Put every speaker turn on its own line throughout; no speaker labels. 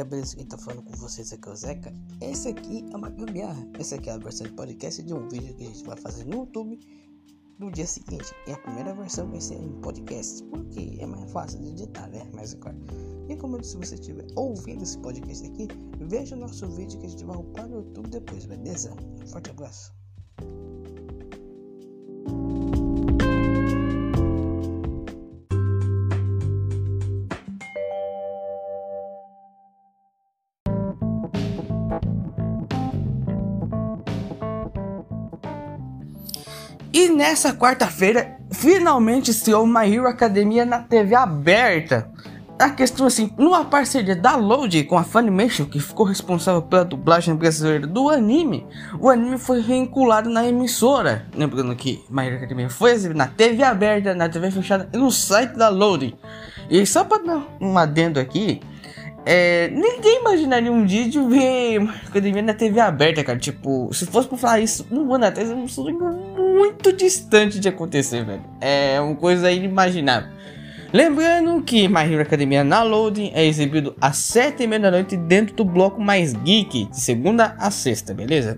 galera, beleza? Quem tá falando com vocês aqui é o Zeca. Esse aqui é uma gambiarra. Essa aqui é a versão de podcast de um vídeo que a gente vai fazer no YouTube no dia seguinte. E a primeira versão vai ser em podcast, porque é mais fácil de editar, né? Mas agora. E como eu disse, se você estiver ouvindo esse podcast aqui, veja o nosso vídeo que a gente vai upar no YouTube depois, beleza? Forte abraço. E nessa quarta-feira, finalmente estreou My Hero Academia na TV aberta. A questão assim, numa parceria da Load com a Funimation, que ficou responsável pela dublagem brasileira do anime, o anime foi vinculado na emissora. Lembrando que My Hero Academia foi na TV aberta, na TV fechada e no site da Load. E só para dar um adendo aqui, é, ninguém imaginaria um dia de ver academia na TV aberta, cara. Tipo, se fosse pra falar isso um ano atrás, é um sonho muito distante de acontecer, velho. É uma coisa inimaginável. Lembrando que My Hero Academia na Loading é exibido às 7h30 da noite dentro do bloco mais geek, de segunda a sexta, beleza?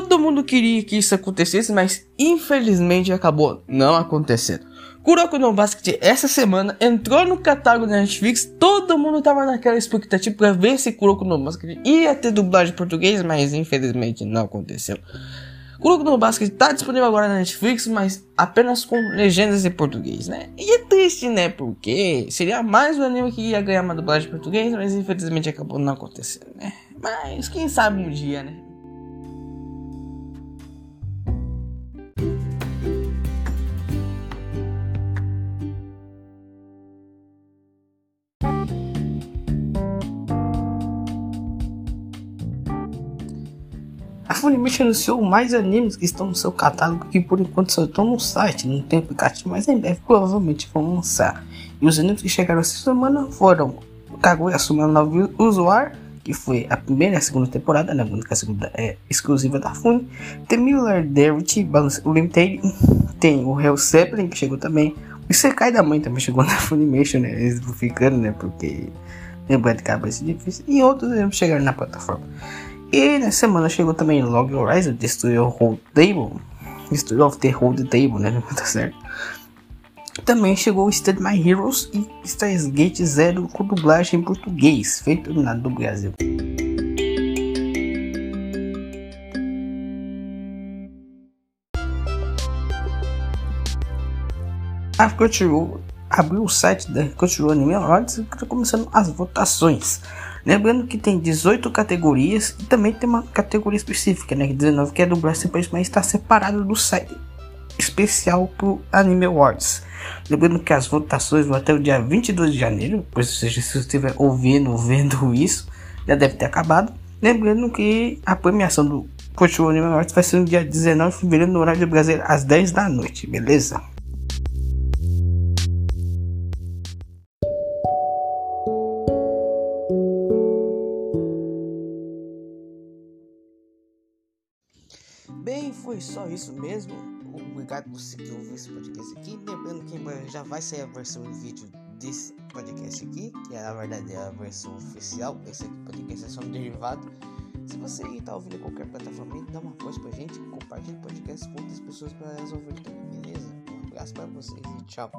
Todo mundo queria que isso acontecesse, mas infelizmente acabou não acontecendo. Kuroko no Basket essa semana entrou no catálogo da Netflix, todo mundo tava naquela expectativa para ver se Kuroko no Basket ia ter dublagem em português, mas infelizmente não aconteceu. Kuroko no Basket tá disponível agora na Netflix, mas apenas com legendas em português, né? E é triste, né? Porque seria mais um anime que ia ganhar uma dublagem em português, mas infelizmente acabou não acontecendo, né? Mas quem sabe um dia, né? Funimation anunciou mais animes que estão no seu catálogo que por enquanto só estão no site, não tem aplicativo, mas em breve provavelmente vão lançar. E os animes que chegaram essa semana foram Kaguya Suma no Usuário, que foi a primeira e a segunda temporada, né? A segunda é exclusiva da Fun. The Miller Derwich Balance Limited, tem o Hell Zeppelin que chegou também. O Sekai da Mãe também chegou na Funimation, né? Eles ficando, né? Porque lembrar de cabeça difícil. E outros chegaram na plataforma. E na semana chegou também Log Horizon, Destroyer Hold Table. Destroyer of the Hold Table, né? Não tá certo. Também chegou Stand My Heroes e Stars Gate Zero com dublagem em português, feito na do Brasil. A Crunchyroll abriu o site da Crunchyroll Anime Awards e está começando as votações. Lembrando que tem 18 categorias e também tem uma categoria específica, né? 19 que é dublagem sem mas está separado do site especial pro Anime Awards. Lembrando que as votações vão até o dia 22 de janeiro, pois seja, se você estiver ouvindo ou vendo isso, já deve ter acabado. Lembrando que a premiação do Crunchyroll Anime Awards vai ser no dia 19 de fevereiro no horário do Brasil às 10 da noite, beleza? Bem, foi só isso mesmo. Obrigado por que ouviu esse podcast aqui. Lembrando que já vai sair a versão em vídeo desse podcast aqui, que é na verdade é a versão oficial. Esse aqui podcast é só um derivado. Se você está ouvindo em qualquer plataforma, dá uma força pra gente, compartilhe o podcast com outras pessoas para ouvirem também, beleza? Um abraço para vocês e tchau.